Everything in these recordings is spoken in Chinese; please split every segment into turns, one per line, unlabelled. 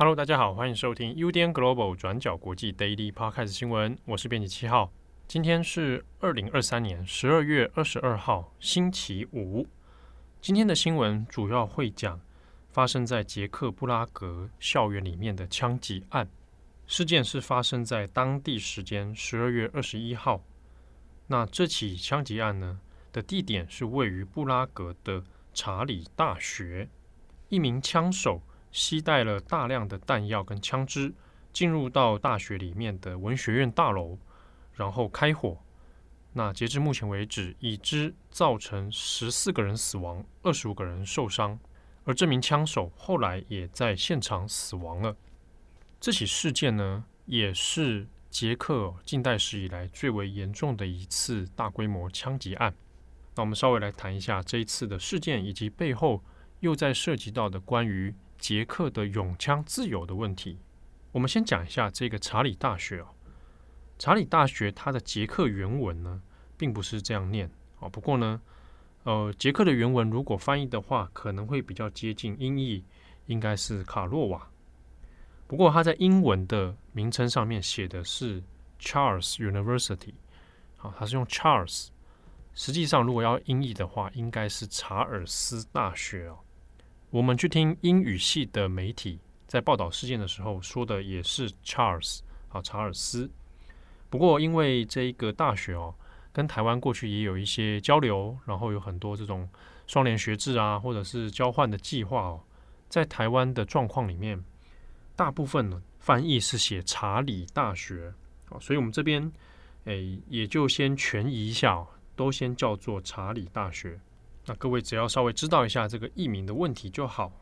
Hello，大家好，欢迎收听 UDN Global 转角国际 Daily Podcast 新闻，我是编辑七号。今天是二零二三年十二月二十二号，星期五。今天的新闻主要会讲发生在捷克布拉格校园里面的枪击案。事件是发生在当地时间十二月二十一号。那这起枪击案呢的地点是位于布拉格的查理大学，一名枪手。携带了大量的弹药跟枪支，进入到大学里面的文学院大楼，然后开火。那截至目前为止，已知造成十四个人死亡，二十五个人受伤。而这名枪手后来也在现场死亡了。这起事件呢，也是捷克近代史以来最为严重的一次大规模枪击案。那我们稍微来谈一下这一次的事件，以及背后又在涉及到的关于。捷克的拥枪自由的问题，我们先讲一下这个查理大学哦。查理大学它的捷克原文呢，并不是这样念哦。不过呢，呃，捷克的原文如果翻译的话，可能会比较接近音译，应该是卡洛瓦。不过它在英文的名称上面写的是 Charles University，好，它是用 Charles。实际上，如果要音译的话，应该是查尔斯大学哦。我们去听英语系的媒体在报道事件的时候说的也是 Charles 啊，查尔斯。不过因为这一个大学哦，跟台湾过去也有一些交流，然后有很多这种双联学制啊，或者是交换的计划哦，在台湾的状况里面，大部分呢翻译是写查理大学啊，所以我们这边诶也就先权宜一下，都先叫做查理大学。那各位只要稍微知道一下这个译名的问题就好。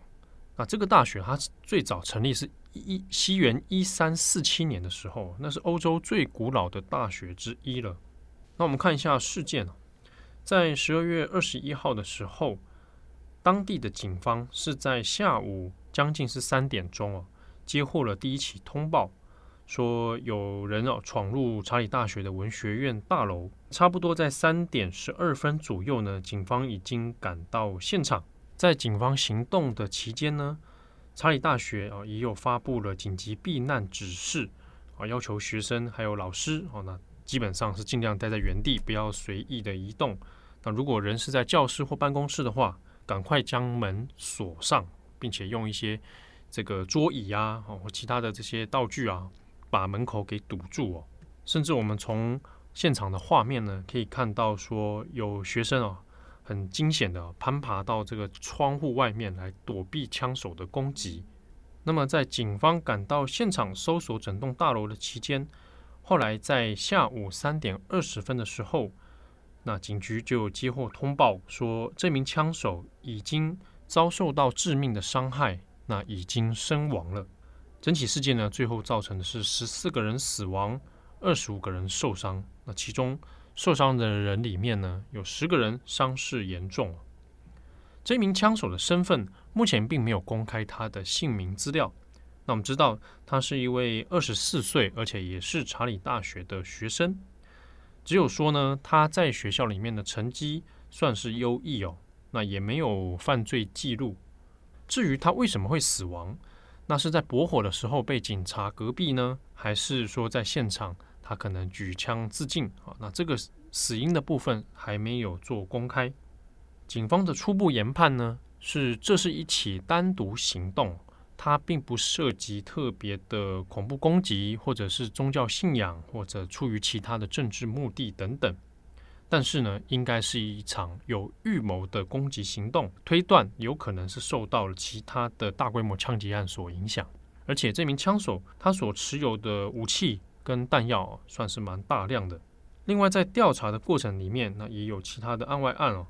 那这个大学它最早成立是一一西元一三四七年的时候，那是欧洲最古老的大学之一了。那我们看一下事件，在十二月二十一号的时候，当地的警方是在下午将近是三点钟哦，接获了第一起通报。说有人哦闯入查理大学的文学院大楼，差不多在三点十二分左右呢，警方已经赶到现场。在警方行动的期间呢，查理大学啊也有发布了紧急避难指示啊，要求学生还有老师哦，那基本上是尽量待在原地，不要随意的移动。那如果人是在教室或办公室的话，赶快将门锁上，并且用一些这个桌椅啊，或其他的这些道具啊。把门口给堵住哦，甚至我们从现场的画面呢，可以看到说有学生啊，很惊险的攀爬到这个窗户外面来躲避枪手的攻击。那么在警方赶到现场搜索整栋大楼的期间，后来在下午三点二十分的时候，那警局就接获通报说，这名枪手已经遭受到致命的伤害，那已经身亡了。整起事件呢，最后造成的是十四个人死亡，二十五个人受伤。那其中受伤的人里面呢，有十个人伤势严重。这名枪手的身份目前并没有公开他的姓名资料。那我们知道，他是一位二十四岁，而且也是查理大学的学生。只有说呢，他在学校里面的成绩算是优异哦，那也没有犯罪记录。至于他为什么会死亡？那是在驳火的时候被警察隔壁呢，还是说在现场他可能举枪自尽啊？那这个死因的部分还没有做公开。警方的初步研判呢，是这是一起单独行动，它并不涉及特别的恐怖攻击，或者是宗教信仰，或者出于其他的政治目的等等。但是呢，应该是一场有预谋的攻击行动，推断有可能是受到了其他的大规模枪击案所影响。而且这名枪手他所持有的武器跟弹药算是蛮大量的。另外，在调查的过程里面，那也有其他的案外案哦。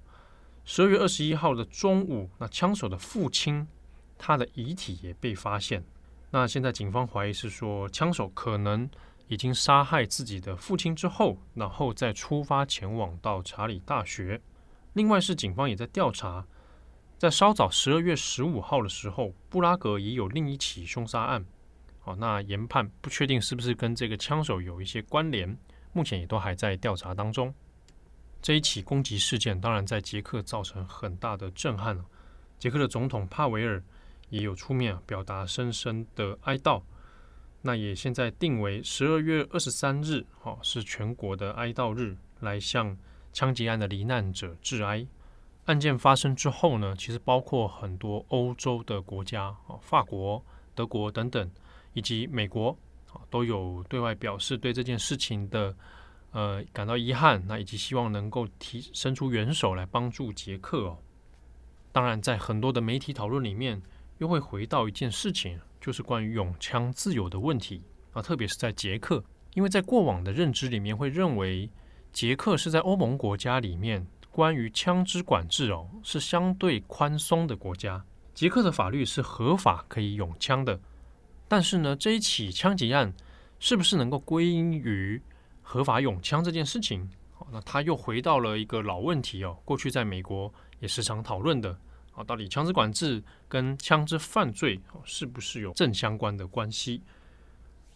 十二月二十一号的中午，那枪手的父亲他的遗体也被发现。那现在警方怀疑是说，枪手可能。已经杀害自己的父亲之后，然后再出发前往到查理大学。另外是警方也在调查，在稍早十二月十五号的时候，布拉格也有另一起凶杀案。好，那研判不确定是不是跟这个枪手有一些关联，目前也都还在调查当中。这一起攻击事件当然在捷克造成很大的震撼了。捷克的总统帕维尔也有出面表达深深的哀悼。那也现在定为十二月二十三日，哦，是全国的哀悼日，来向枪击案的罹难者致哀。案件发生之后呢，其实包括很多欧洲的国家，哦，法国、德国等等，以及美国，都有对外表示对这件事情的呃感到遗憾，那以及希望能够提伸出援手来帮助捷克哦。当然，在很多的媒体讨论里面，又会回到一件事情。就是关于拥枪自由的问题啊，特别是在捷克，因为在过往的认知里面，会认为捷克是在欧盟国家里面关于枪支管制哦是相对宽松的国家，捷克的法律是合法可以拥枪的。但是呢，这一起枪击案是不是能够归因于合法拥枪这件事情？那他又回到了一个老问题哦，过去在美国也时常讨论的。啊，到底枪支管制跟枪支犯罪是不是有正相关的关系？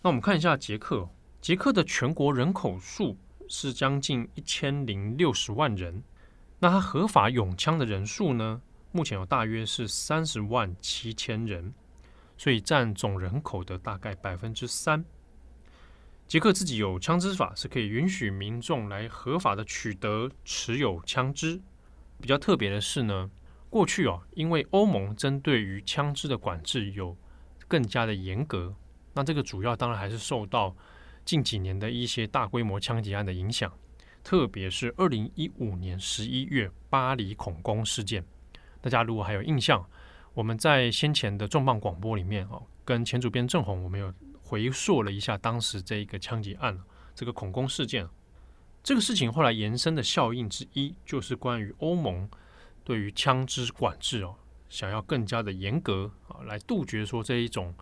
那我们看一下捷克，捷克的全国人口数是将近一千零六十万人，那他合法拥枪的人数呢？目前有大约是三十万七千人，所以占总人口的大概百分之三。捷克自己有枪支法，是可以允许民众来合法的取得持有枪支。比较特别的是呢。过去哦，因为欧盟针对于枪支的管制有更加的严格，那这个主要当然还是受到近几年的一些大规模枪击案的影响，特别是二零一五年十一月巴黎恐攻事件。大家如果还有印象，我们在先前的重磅广播里面哦，跟前主编郑红，我们有回溯了一下当时这一个枪击案，这个恐攻事件。这个事情后来延伸的效应之一，就是关于欧盟。对于枪支管制哦，想要更加的严格啊，来杜绝说这一种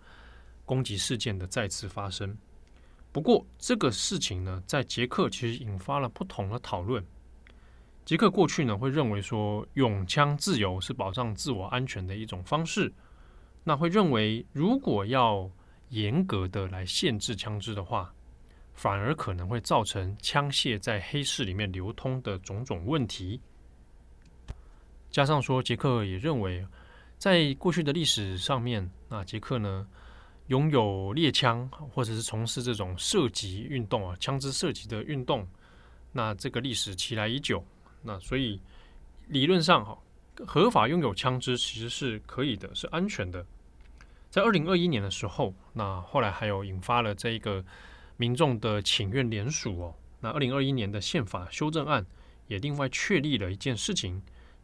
攻击事件的再次发生。不过这个事情呢，在捷克其实引发了不同的讨论。捷克过去呢会认为说，拥枪自由是保障自我安全的一种方式，那会认为如果要严格的来限制枪支的话，反而可能会造成枪械在黑市里面流通的种种问题。加上说，捷克也认为，在过去的历史上面，那捷克呢拥有猎枪，或者是从事这种射击运动啊，枪支射击的运动，那这个历史其来已久。那所以理论上哈，合法拥有枪支其实是可以的，是安全的。在二零二一年的时候，那后来还有引发了这一个民众的请愿联署哦。那二零二一年的宪法修正案也另外确立了一件事情。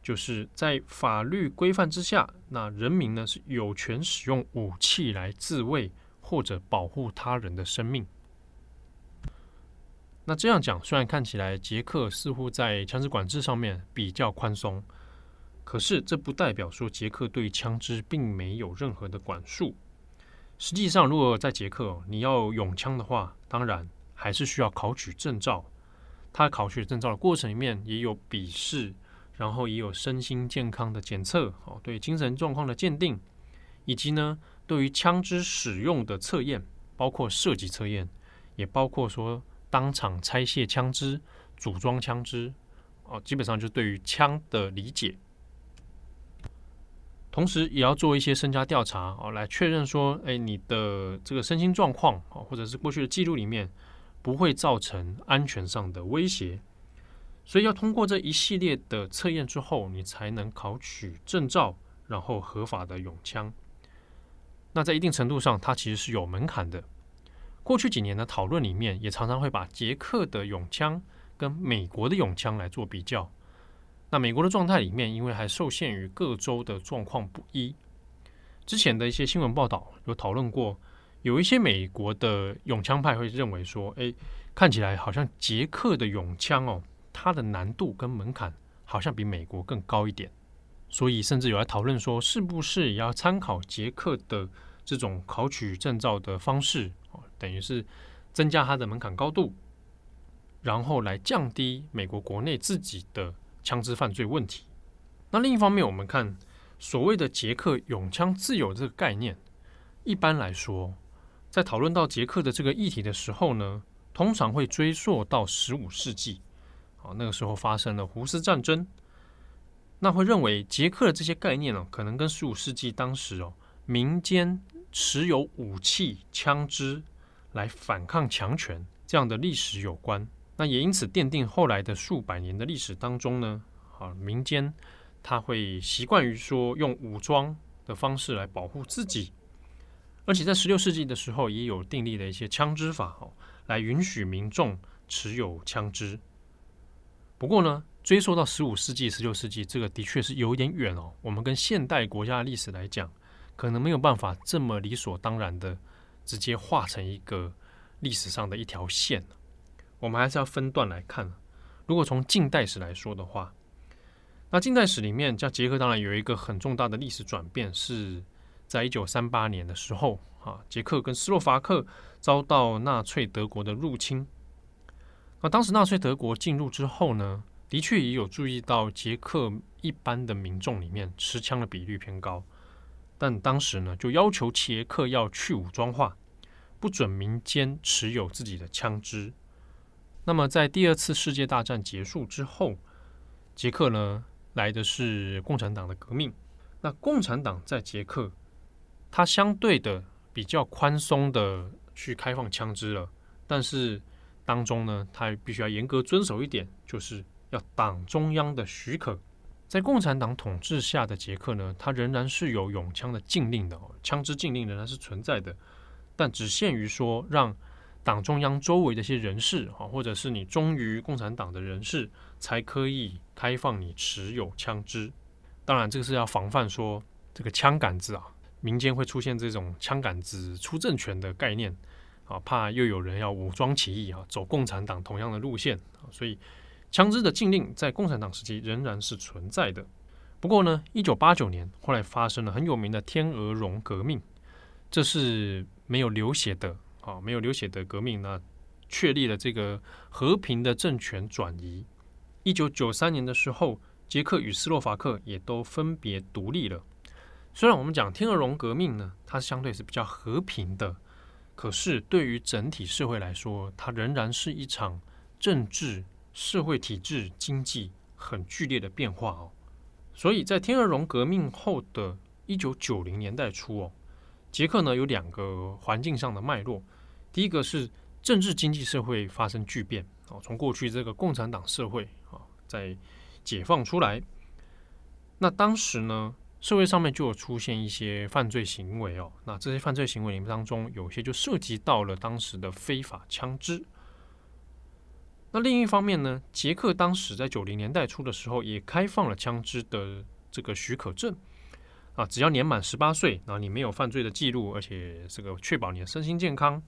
就是在法律规范之下，那人民呢是有权使用武器来自卫或者保护他人的生命。那这样讲，虽然看起来捷克似乎在枪支管制上面比较宽松，可是这不代表说捷克对枪支并没有任何的管束。实际上，如果在捷克你要用枪的话，当然还是需要考取证照。他考取证照的过程里面也有笔试。然后也有身心健康的检测，哦，对精神状况的鉴定，以及呢，对于枪支使用的测验，包括射击测验，也包括说当场拆卸枪支、组装枪支，哦，基本上就是对于枪的理解。同时，也要做一些身家调查，哦，来确认说，哎，你的这个身心状况，哦，或者是过去的记录里面，不会造成安全上的威胁。所以要通过这一系列的测验之后，你才能考取证照，然后合法的拥枪。那在一定程度上，它其实是有门槛的。过去几年的讨论里面，也常常会把捷克的拥枪跟美国的拥枪来做比较。那美国的状态里面，因为还受限于各州的状况不一，之前的一些新闻报道有讨论过，有一些美国的拥枪派会认为说，哎，看起来好像捷克的拥枪哦。它的难度跟门槛好像比美国更高一点，所以甚至有来讨论说，是不是也要参考捷克的这种考取证照的方式，等于是增加它的门槛高度，然后来降低美国国内自己的枪支犯罪问题。那另一方面，我们看所谓的捷克永枪自由这个概念，一般来说，在讨论到捷克的这个议题的时候呢，通常会追溯到十五世纪。那个时候发生了胡斯战争，那会认为捷克的这些概念呢，可能跟十五世纪当时哦民间持有武器、枪支来反抗强权这样的历史有关。那也因此奠定后来的数百年的历史当中呢，啊，民间他会习惯于说用武装的方式来保护自己，而且在十六世纪的时候也有订立了一些枪支法，哦，来允许民众持有枪支。不过呢，追溯到十五世纪、十六世纪，这个的确是有点远哦。我们跟现代国家的历史来讲，可能没有办法这么理所当然的直接画成一个历史上的一条线。我们还是要分段来看。如果从近代史来说的话，那近代史里面，像捷克当然有一个很重大的历史转变，是在一九三八年的时候啊，捷克跟斯洛伐克遭到纳粹德国的入侵。那当时纳粹德国进入之后呢，的确也有注意到捷克一般的民众里面持枪的比率偏高，但当时呢就要求捷克要去武装化，不准民间持有自己的枪支。那么在第二次世界大战结束之后，捷克呢来的是共产党的革命。那共产党在捷克，它相对的比较宽松的去开放枪支了，但是当中呢，他必须要严格遵守一点，就是。要党中央的许可，在共产党统治下的捷克呢，它仍然是有永枪的禁令的哦，枪支禁令仍然是存在的，但只限于说让党中央周围的一些人士啊，或者是你忠于共产党的人士，才可以开放你持有枪支。当然，这个是要防范说这个枪杆子啊，民间会出现这种枪杆子出政权的概念啊，怕又有人要武装起义啊，走共产党同样的路线啊，所以。枪支的禁令在共产党时期仍然是存在的。不过呢，一九八九年后来发生了很有名的天鹅绒革命，这是没有流血的啊，没有流血的革命呢，确立了这个和平的政权转移。一九九三年的时候，捷克与斯洛伐克也都分别独立了。虽然我们讲天鹅绒革命呢，它相对是比较和平的，可是对于整体社会来说，它仍然是一场政治。社会体制、经济很剧烈的变化哦，所以在天鹅绒革命后的一九九零年代初哦，捷克呢有两个环境上的脉络，第一个是政治经济社会发生巨变哦，从过去这个共产党社会啊，在解放出来，那当时呢社会上面就有出现一些犯罪行为哦，那这些犯罪行为里面当中有些就涉及到了当时的非法枪支。那另一方面呢，捷克当时在九零年代初的时候，也开放了枪支的这个许可证啊，只要年满十八岁，然后你没有犯罪的记录，而且这个确保你的身心健康，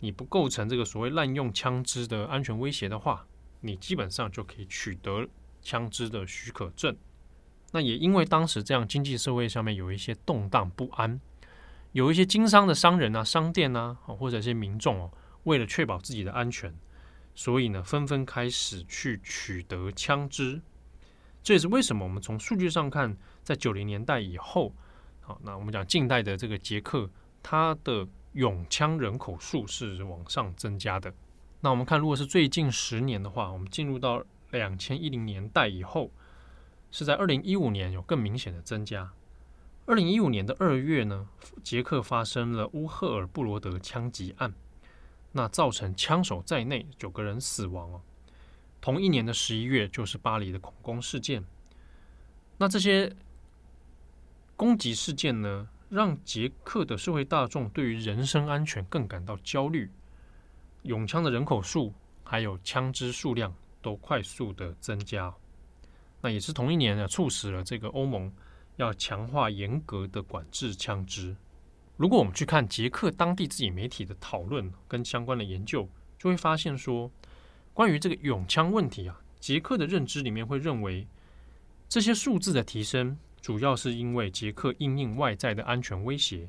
你不构成这个所谓滥用枪支的安全威胁的话，你基本上就可以取得枪支的许可证。那也因为当时这样经济社会上面有一些动荡不安，有一些经商的商人啊、商店啊，或者一些民众哦，为了确保自己的安全。所以呢，纷纷开始去取得枪支，这也是为什么我们从数据上看，在九零年代以后，好，那我们讲近代的这个捷克，它的拥枪人口数是往上增加的。那我们看，如果是最近十年的话，我们进入到两千一零年代以后，是在二零一五年有更明显的增加。二零一五年的二月呢，捷克发生了乌赫尔布罗德枪击案。那造成枪手在内九个人死亡哦。同一年的十一月，就是巴黎的恐攻事件。那这些攻击事件呢，让捷克的社会大众对于人身安全更感到焦虑。拥枪的人口数还有枪支数量都快速的增加。那也是同一年呢，促使了这个欧盟要强化严格的管制枪支。如果我们去看捷克当地自己媒体的讨论跟相关的研究，就会发现说，关于这个拥枪问题啊，捷克的认知里面会认为，这些数字的提升主要是因为捷克因应外在的安全威胁，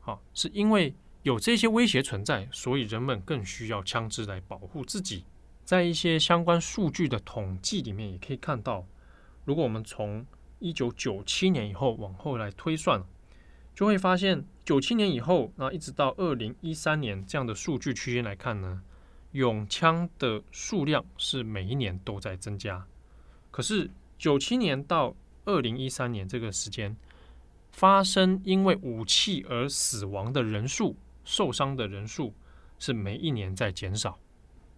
好，是因为有这些威胁存在，所以人们更需要枪支来保护自己。在一些相关数据的统计里面，也可以看到，如果我们从一九九七年以后往后来推算。就会发现，九七年以后，那一直到二零一三年这样的数据区间来看呢，拥枪的数量是每一年都在增加。可是九七年到二零一三年这个时间，发生因为武器而死亡的人数、受伤的人数是每一年在减少。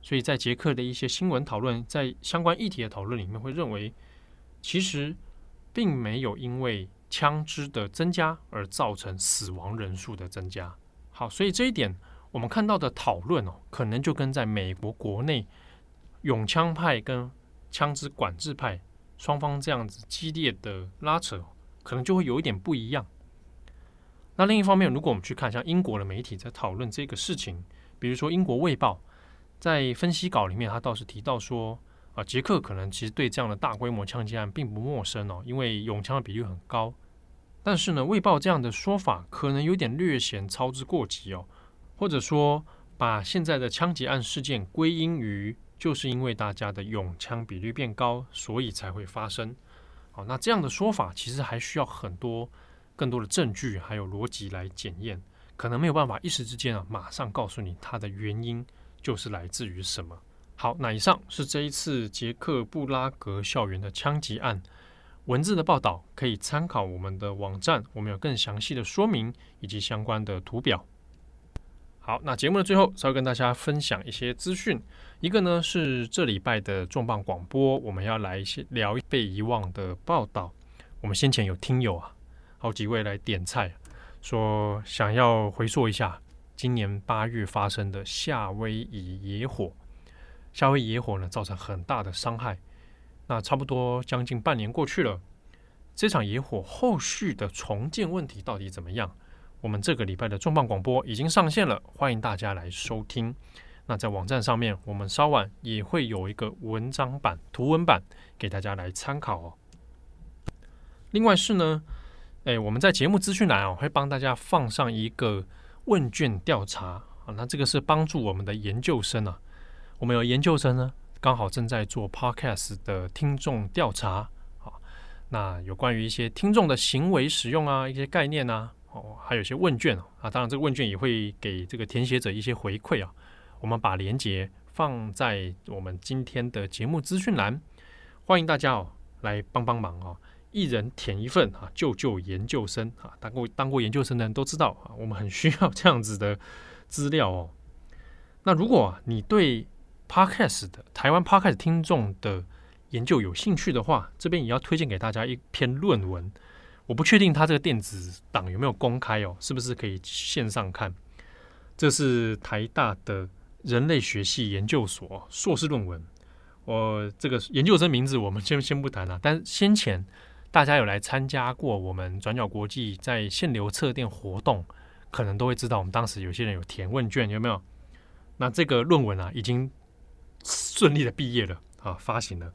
所以在捷克的一些新闻讨论，在相关议题的讨论里面，会认为其实并没有因为枪支的增加而造成死亡人数的增加。好，所以这一点我们看到的讨论哦，可能就跟在美国国内拥枪派跟枪支管制派双方这样子激烈的拉扯，可能就会有一点不一样。那另一方面，如果我们去看像英国的媒体在讨论这个事情，比如说英国《卫报》。在分析稿里面，他倒是提到说，啊，捷克可能其实对这样的大规模枪击案并不陌生哦，因为拥枪的比率很高。但是呢，卫报这样的说法可能有点略显操之过急哦，或者说把现在的枪击案事件归因于就是因为大家的拥枪比率变高，所以才会发生。好，那这样的说法其实还需要很多更多的证据还有逻辑来检验，可能没有办法一时之间啊马上告诉你它的原因。就是来自于什么？好，那以上是这一次捷克布拉格校园的枪击案文字的报道，可以参考我们的网站，我们有更详细的说明以及相关的图表。好，那节目的最后稍微跟大家分享一些资讯，一个呢是这礼拜的重磅广播，我们要来先聊被遗忘的报道。我们先前有听友啊，好几位来点菜，说想要回溯一下。今年八月发生的夏威夷野火，夏威夷野火呢，造成很大的伤害。那差不多将近半年过去了，这场野火后续的重建问题到底怎么样？我们这个礼拜的重磅广播已经上线了，欢迎大家来收听。那在网站上面，我们稍晚也会有一个文章版、图文版给大家来参考哦。另外是呢，诶，我们在节目资讯栏哦，会帮大家放上一个。问卷调查啊，那这个是帮助我们的研究生啊。我们有研究生呢，刚好正在做 Podcast 的听众调查啊。那有关于一些听众的行为使用啊，一些概念啊，哦，还有一些问卷啊。当然，这个问卷也会给这个填写者一些回馈啊。我们把链接放在我们今天的节目资讯栏，欢迎大家哦来帮帮忙哦。一人填一份啊，救救研究生啊！当过当过研究生的人都知道啊，我们很需要这样子的资料哦。那如果你对 Podcast 的台湾 Podcast 听众的研究有兴趣的话，这边也要推荐给大家一篇论文。我不确定它这个电子档有没有公开哦，是不是可以线上看？这是台大的人类学系研究所硕士论文。我这个研究生名字我们先先不谈了，但先前。大家有来参加过我们转角国际在限流测电活动，可能都会知道，我们当时有些人有填问卷，有没有？那这个论文啊，已经顺利的毕业了啊，发行了。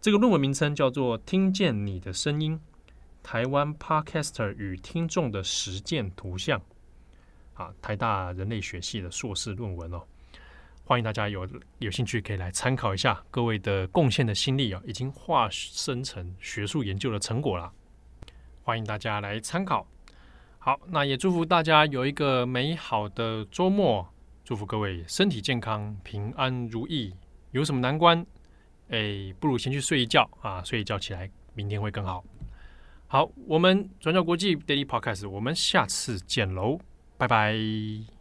这个论文名称叫做《听见你的声音：台湾 Podcaster 与听众的实践图像》啊，台大人类学系的硕士论文哦。欢迎大家有有兴趣可以来参考一下，各位的贡献的心力啊，已经化生成学术研究的成果了。欢迎大家来参考。好，那也祝福大家有一个美好的周末，祝福各位身体健康、平安如意。有什么难关，哎，不如先去睡一觉啊，睡一觉起来，明天会更好。好，我们转角国际 Daily Podcast，我们下次见喽，拜拜。